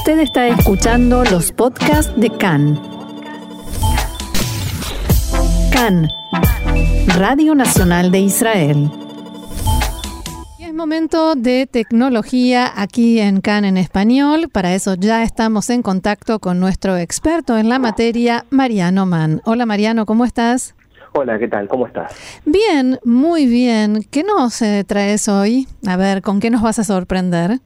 Usted está escuchando los podcasts de CAN. CAN, Radio Nacional de Israel. Es momento de tecnología aquí en CAN en español. Para eso ya estamos en contacto con nuestro experto en la materia, Mariano Mann. Hola Mariano, ¿cómo estás? Hola, ¿qué tal? ¿Cómo estás? Bien, muy bien. ¿Qué nos eh, traes hoy? A ver, ¿con qué nos vas a sorprender?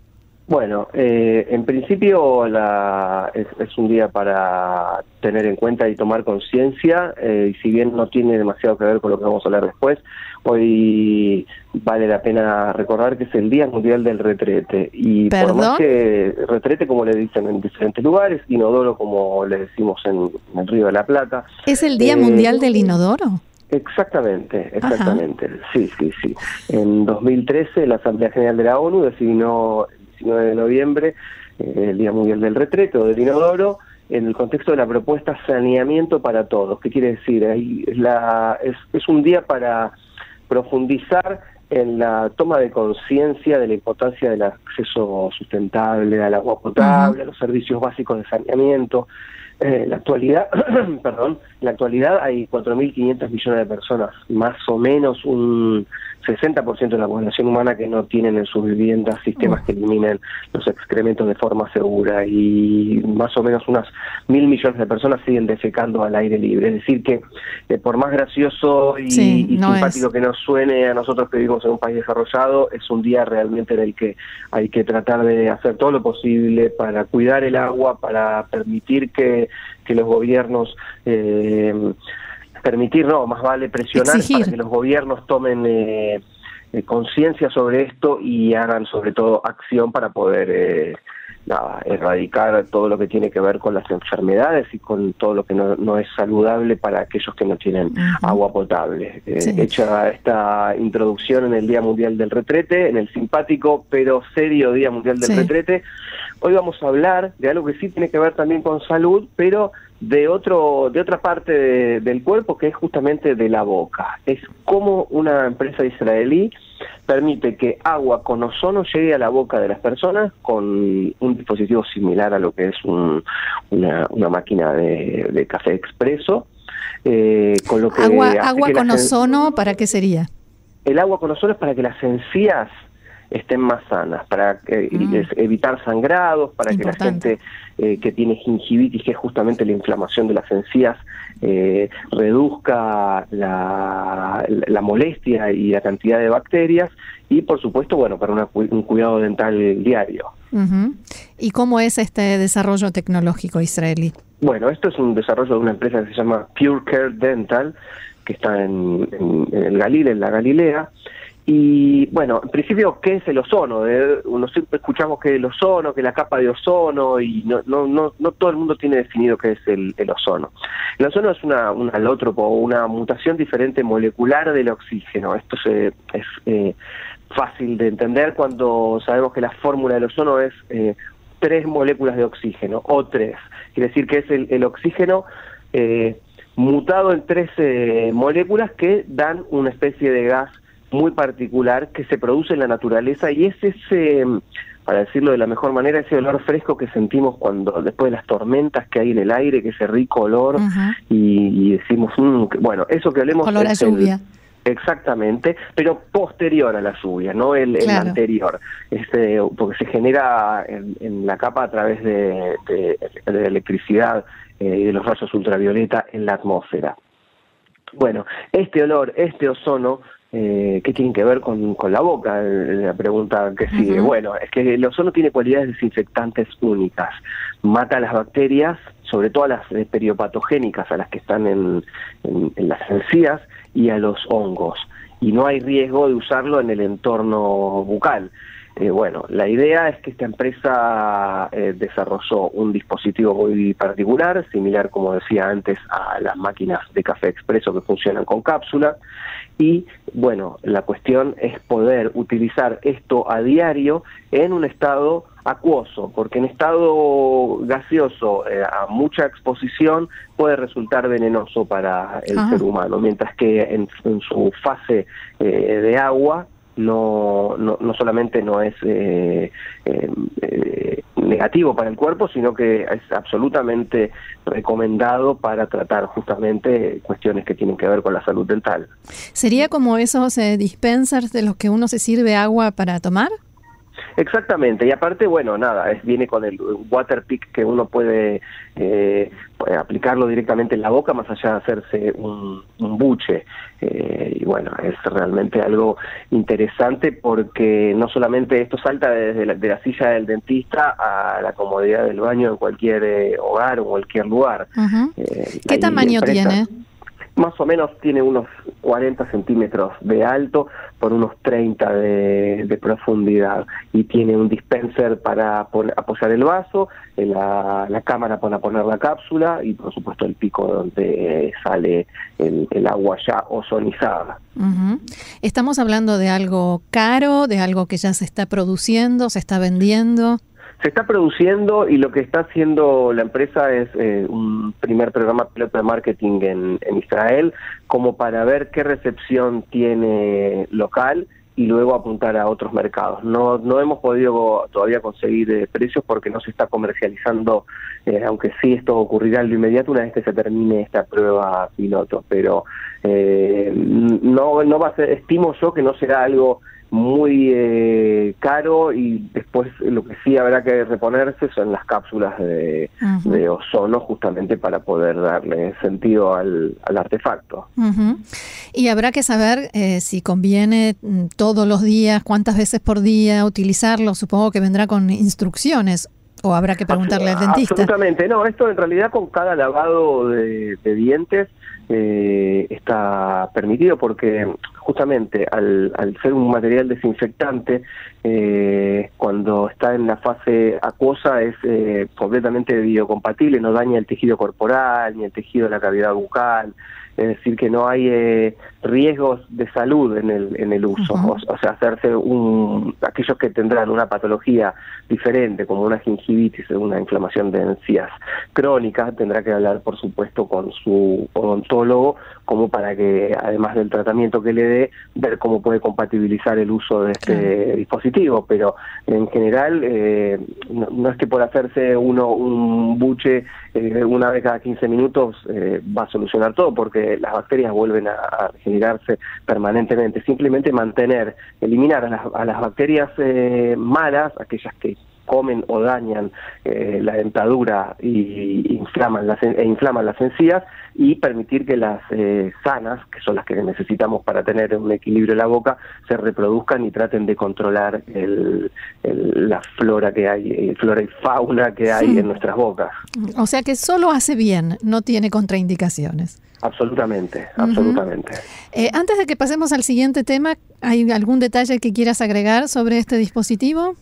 Bueno, eh, en principio la, es, un día para tener en cuenta y tomar conciencia, eh, y si bien no tiene demasiado que ver con lo que vamos a hablar después, hoy vale la pena recordar que es el Día Mundial del Retrete. Y por más que retrete, como le dicen en diferentes lugares, inodoro, como le decimos en, el Río de la Plata. ¿Es el Día Mundial del Inodoro? Exactamente, exactamente. Sí, sí, sí. En 2013 la Asamblea General de la ONU designó 19 de noviembre, eh, el Día Mundial del Retrete del Inodoro, en el contexto de la propuesta Saneamiento para Todos. ¿Qué quiere decir? Ahí es, la, es, es un día para profundizar en la toma de conciencia de la importancia del acceso sustentable al agua potable, a los servicios básicos de saneamiento. Eh, en la actualidad, perdón, en la actualidad hay 4.500 millones de personas, más o menos un 60% de la población humana que no tienen en sus viviendas sistemas que eliminen los excrementos de forma segura y más o menos unas mil millones de personas siguen defecando al aire libre. Es decir, que eh, por más gracioso y, simpático que nos suene a nosotros que vivimos en un país desarrollado, es un día realmente en el que hay que tratar de hacer todo lo posible para cuidar el agua, para permitir que, que los gobiernos eh, permitir, no, más vale presionar para que los gobiernos tomen eh, eh, conciencia sobre esto y hagan sobre todo acción para poder eh, erradicar todo lo que tiene que ver con las enfermedades y con todo lo que no, es saludable para aquellos que no tienen agua potable. Hecha esta introducción en el Día Mundial del Retrete, en el simpático pero serio Día Mundial del Retrete, hoy vamos a hablar de algo que sí tiene que ver también con salud, pero de otro de otra parte del cuerpo que es justamente de la boca. Es como una empresa israelí permite que agua con ozono llegue a la boca de las personas con un dispositivo similar a lo que es una, una, máquina de, café expreso. Eh, con lo que agua, agua con ozono, ¿para qué sería? El agua con ozono es para que las encías estén más sanas, para mm. evitar sangrados, para que la gente eh, que tiene gingivitis, que es justamente la inflamación de las encías, eh, reduzca la, la, molestia y la cantidad de bacterias y por supuesto, bueno, para un cuidado dental diario. ¿Y cómo es este desarrollo tecnológico israelí? Bueno, esto es un desarrollo de una empresa que se llama Pure Care Dental, que está en, en, en el Galil, en la Galilea, y bueno, en principio, ¿qué es el ozono? Eh, uno siempre escuchamos que el ozono, que la capa de ozono, y no, no, no, no todo el mundo tiene definido qué es el, ozono. El ozono es una, un alótropo, una mutación diferente molecular del oxígeno. Esto es eh, fácil de entender cuando sabemos que la fórmula del ozono es eh, tres moléculas de oxígeno, o tres. Quiere decir que es el, el oxígeno mutado en tres moléculas que dan una especie de gas muy particular que se produce en la naturaleza y es ese, para decirlo de la mejor manera, ese olor fresco que sentimos cuando después de las tormentas que hay en el aire, que ese rico olor y, decimos, mm, bueno, eso que olemos olor a lluvia. Exactamente, pero posterior a la lluvia, no el, anterior, este, porque se genera en, la capa a través de, de, electricidad eh, y de los rayos ultravioleta en la atmósfera. Bueno, este olor, este ozono, eh, ¿qué tiene que ver con, con la boca? Eh, la pregunta que sigue. Bueno, es que el ozono tiene cualidades desinfectantes únicas. Mata a las bacterias, sobre todo a las eh, periopatogénicas, a las que están en, en, las encías, y a los hongos. Y no hay riesgo de usarlo en el entorno bucal. Eh, bueno, la idea es que esta empresa eh, desarrolló un dispositivo muy particular, similar, como decía antes, a las máquinas de café expreso que funcionan con cápsula. Y bueno, la cuestión es poder utilizar esto a diario en un estado acuoso, porque en estado gaseoso eh, a mucha exposición puede resultar venenoso para el ser humano, mientras que en, su fase de agua no, no, no solamente no es eh, eh, eh, negativo para el cuerpo, sino que es absolutamente recomendado para tratar justamente cuestiones que tienen que ver con la salud dental. ¿Sería como esos eh, dispensers de los que uno se sirve agua para tomar? Exactamente, y aparte, bueno, nada, es, viene con el water pick que uno puede eh, aplicarlo directamente en la boca más allá de hacerse un, buche. Eh, y bueno, es realmente algo interesante porque no solamente esto salta desde la, de la silla del dentista a la comodidad del baño en cualquier eh, hogar o cualquier lugar. ¿Qué tamaño tiene? Más o menos tiene unos 40 centímetros de alto por unos 30 de, profundidad y tiene un dispenser para apoyar el vaso, la, la, cámara para poner la cápsula y por supuesto el pico donde sale el, agua ya ozonizada. ¿Estamos hablando de algo caro, de algo que ya se está produciendo, se está vendiendo? Se está produciendo y lo que está haciendo la empresa es eh, un primer programa piloto de marketing en, Israel como para ver qué recepción tiene local y luego apuntar a otros mercados. No, no hemos podido todavía conseguir eh, precios porque no se está comercializando, eh, aunque sí esto ocurrirá en lo inmediato una vez que se termine esta prueba piloto, pero no, no va a ser, estimo yo que no será algo muy eh, caro y después lo que sí habrá que reponerse son las cápsulas de, ozono justamente para poder darle sentido al, artefacto. Y habrá que saber eh, si conviene mm, todos los días, cuántas veces por día utilizarlo, supongo que vendrá con instrucciones. ¿O habrá que preguntarle al dentista? Absolutamente, no, esto en realidad con cada lavado de, de dientes eh, está permitido porque justamente al, al ser un material desinfectante, eh, cuando está en la fase acuosa es eh, completamente biocompatible, no daña el tejido corporal ni el tejido de la cavidad bucal, es decir, que no hay eh, riesgos de salud en el, en el uso, o, sea, hacerse un, aquellos que tendrán una patología diferente, como una gingivitis, una inflamación de encías crónica, tendrá que hablar, por supuesto, con su odontólogo, como para que, además del tratamiento que le dé, ver cómo puede compatibilizar el uso de este dispositivo, pero en general, eh, no, es que por hacerse uno un buche eh, una vez cada 15 minutos va a solucionar todo, porque las bacterias vuelven a, generarse permanentemente. Simplemente mantener, eliminar a las, bacterias eh, malas, aquellas que comen o dañan eh, la dentadura y inflaman las, e inflaman las encías y permitir que las eh, sanas, que son las que necesitamos para tener un equilibrio en la boca, se reproduzcan y traten de controlar el, la flora que hay, flora y fauna que hay en nuestras bocas. O sea que solo hace bien, no tiene contraindicaciones. Absolutamente, absolutamente. Eh, antes de que pasemos al siguiente tema, ¿hay algún detalle que quieras agregar sobre este dispositivo?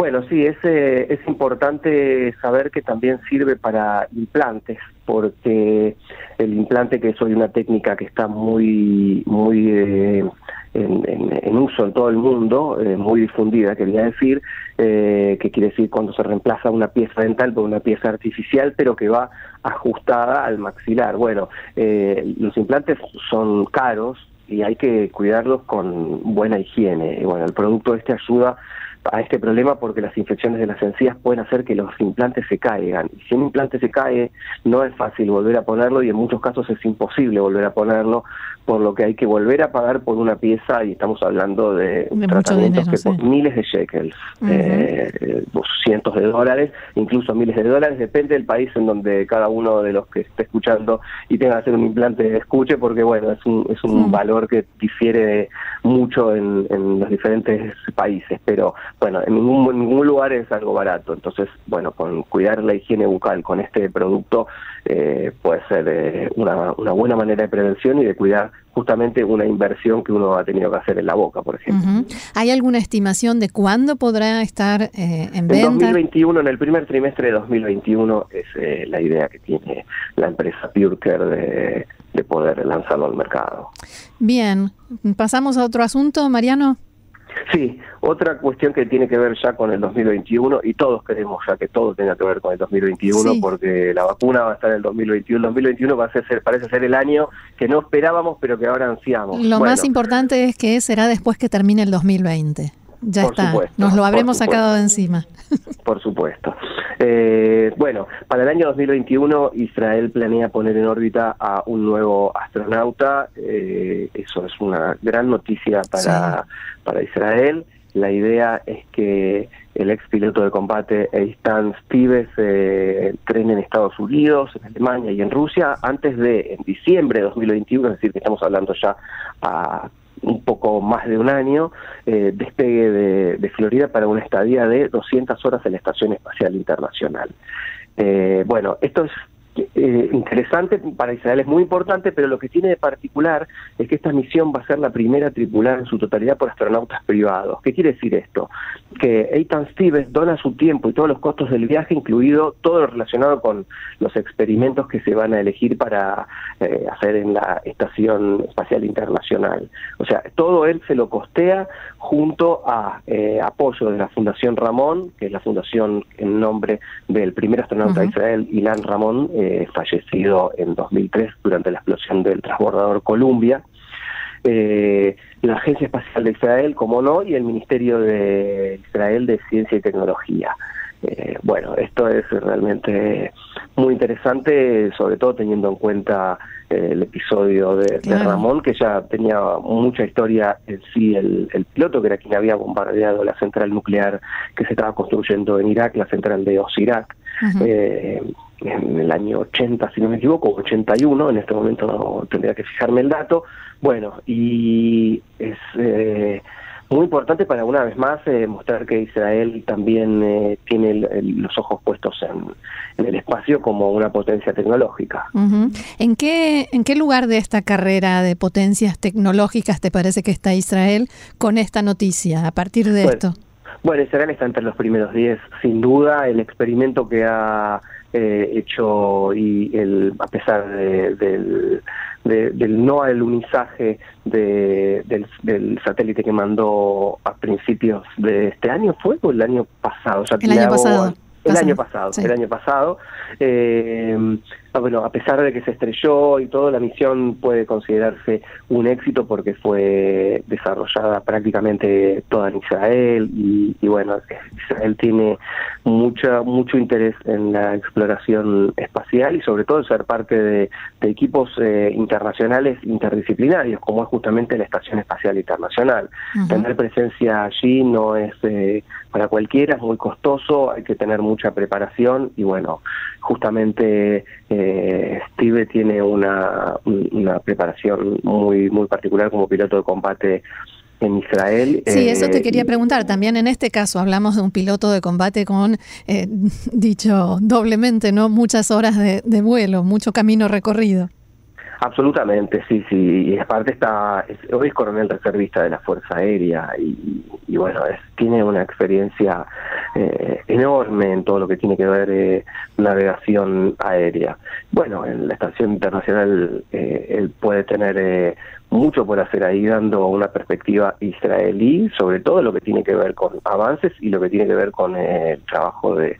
Bueno, sí, es, eh, es importante saber que también sirve para implantes, porque el implante, que es hoy una técnica que está muy, muy eh, en, uso en todo el mundo, eh, muy difundida, quería decir, eh, que quiere decir cuando se reemplaza una pieza dental por una pieza artificial, pero que va ajustada al maxilar. Bueno, los implantes son caros y hay que cuidarlos con buena higiene. Y bueno, el producto este ayuda a este problema porque las infecciones de las encías pueden hacer que los implantes se caigan. Y si un implante se cae, no es fácil volver a ponerlo y en muchos casos es imposible volver a ponerlo, por lo que hay que volver a pagar por una pieza y estamos hablando de, tratamientos que por miles de shekels, eh, cientos de dólares, incluso miles de dólares, depende del país en donde cada uno de los que esté escuchando y tenga que hacer un implante escuche, porque bueno, es un, es un valor que difiere mucho en, en los diferentes países, pero bueno, en ningún, ningún lugar es algo barato. Entonces, bueno, con cuidar la higiene bucal con este producto eh, puede ser eh, una, una buena manera de prevención y de cuidar justamente una inversión que uno ha tenido que hacer en la boca, por ejemplo. ¿Hay alguna estimación de cuándo podrá estar eh, en venta? En 2021, en el primer trimestre de 2021 es la idea que tiene la empresa de, de poder lanzarlo al mercado. Bien, pasamos a otro asunto, Mariano. Sí, otra cuestión que tiene que ver ya con el 2021 y todos queremos ya que todo tenga que ver con el 2021 porque la vacuna va a estar en el 2021. El 2021 va a ser, parece ser el año que no esperábamos pero que ahora ansiamos. Lo más importante es que será después que termine el 2020. ya está, nos lo habremos sacado de encima. Por supuesto. Eh, bueno, para el año 2021 Israel planea poner en órbita a un nuevo astronauta. Eh, eso es una gran noticia para, para Israel. La idea es que el ex piloto de combate Eitan Stives eh, en Estados Unidos, en Alemania y en Rusia antes de, en diciembre de 2021, es decir, que estamos hablando ya a un poco más de un año, eh, despegue de, Florida para una estadía de 200 horas en la Estación Espacial Internacional. Eh, bueno, esto es eh, interesante, para Israel es muy importante, pero lo que tiene de particular es que esta misión va a ser la primera tripulada en su totalidad por astronautas privados. ¿Qué quiere decir esto? Que Eitan Stevens dona su tiempo y todos los costos del viaje, incluido todo lo relacionado con los experimentos que se van a elegir para eh, hacer en la Estación Espacial Internacional. O sea, todo él se lo costea junto a eh, apoyo de la Fundación Ramón, que es la fundación en nombre del primer astronauta de Israel, Ilan Ramón, eh, fallecido en 2003 durante la explosión del transbordador Columbia. Eh, la Agencia Espacial de Israel, como no, y el Ministerio de Israel de Ciencia y Tecnología. Eh, bueno, esto es realmente muy interesante, sobre todo teniendo en cuenta el episodio de, Ramón, que ya tenía mucha historia en sí, el, piloto, que era quien había bombardeado la central nuclear que se estaba construyendo en Irak, la central de Osirak en el año 80, si no me equivoco, 81, en este momento no tendría que fijarme el dato. Bueno, y es eh, muy importante para una vez más eh, mostrar que Israel también eh, tiene los ojos puestos en, el espacio como una potencia tecnológica. ¿En, qué, ¿En qué lugar de esta carrera de potencias tecnológicas te parece que está Israel con esta noticia, a partir de esto? Bueno, Israel está entre los primeros 10, sin duda. El experimento que ha eh, hecho y el, a pesar del, del no alunizaje de, del, satélite que mandó a principios de este año, ¿fue o el año pasado? el año pasado. El año pasado, el año pasado. Eh, bueno, a pesar de que se estrelló y todo, la misión puede considerarse un éxito porque fue desarrollada prácticamente toda en Israel y, bueno, Israel tiene mucha, mucho interés en la exploración espacial y sobre todo ser parte de, equipos eh, internacionales interdisciplinarios, como es justamente la Estación Espacial Internacional. Tener presencia allí no es eh, para cualquiera, es muy costoso, hay que tener mucha preparación y bueno, justamente... Eh, Steve tiene una, una preparación muy, muy particular como piloto de combate en Israel. Sí, eso te eh, quería preguntar. También en este caso hablamos de un piloto de combate con, eh, dicho doblemente, ¿no? Muchas horas de, vuelo, mucho camino recorrido. Absolutamente, sí, sí. Y aparte está, hoy es coronel reservista de la Fuerza Aérea y, bueno, es, tiene una experiencia eh, enorme en todo lo que tiene que ver eh, navegación aérea. Bueno, en la estación internacional eh, él puede tener eh, mucho por hacer ahí dando una perspectiva israelí sobre todo lo que tiene que ver con avances y lo que tiene que ver con el trabajo de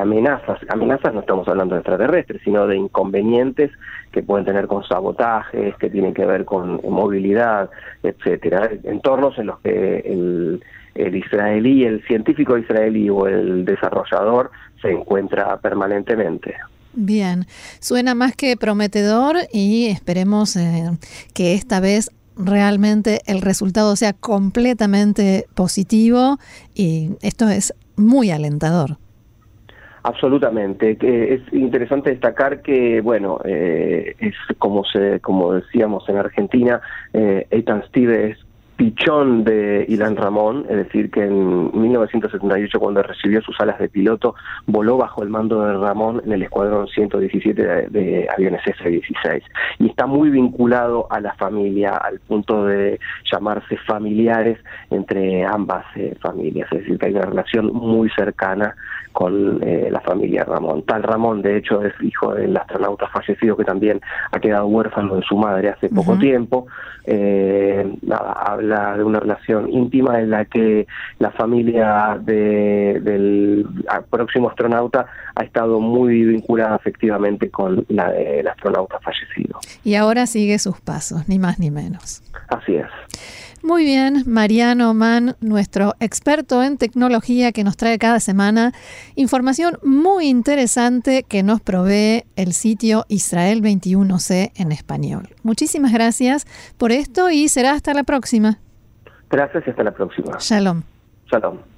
amenazas. Amenazas no estamos hablando de extraterrestres, sino de inconvenientes que pueden tener con sabotajes, que tienen que ver con movilidad, etcétera, entornos en los que el, el israelí, el científico israelí o el desarrollador se encuentra permanentemente. Bien, suena más que prometedor y esperemos eh, que esta vez realmente el resultado sea completamente positivo y esto es muy alentador. Absolutamente. Es interesante destacar que, bueno, eh, es como se, como decíamos en Argentina, eh, Ethan Steve pichón de Ilan Ramón, es decir, que en 1978 cuando recibió sus alas de piloto voló bajo el mando de Ramón en el escuadrón 117 de, aviones F-16 y está muy vinculado a la familia al punto de llamarse familiares entre ambas eh, familias, es decir, que hay una relación muy cercana con eh, la familia Ramón. Tal Ramón, de hecho, es hijo del astronauta fallecido que también ha quedado huérfano de su madre hace poco tiempo. Eh, habla de una relación íntima en la que la familia del próximo astronauta ha estado muy vinculada efectivamente con la del astronauta fallecido. Y ahora sigue sus pasos, ni más ni menos. Así es. Muy bien, Mariano Mann, nuestro experto en tecnología que nos trae cada semana información muy interesante que nos provee el sitio Israel 21C en español. Muchísimas gracias por esto y será hasta la próxima. Gracias y hasta la próxima. Shalom. Shalom.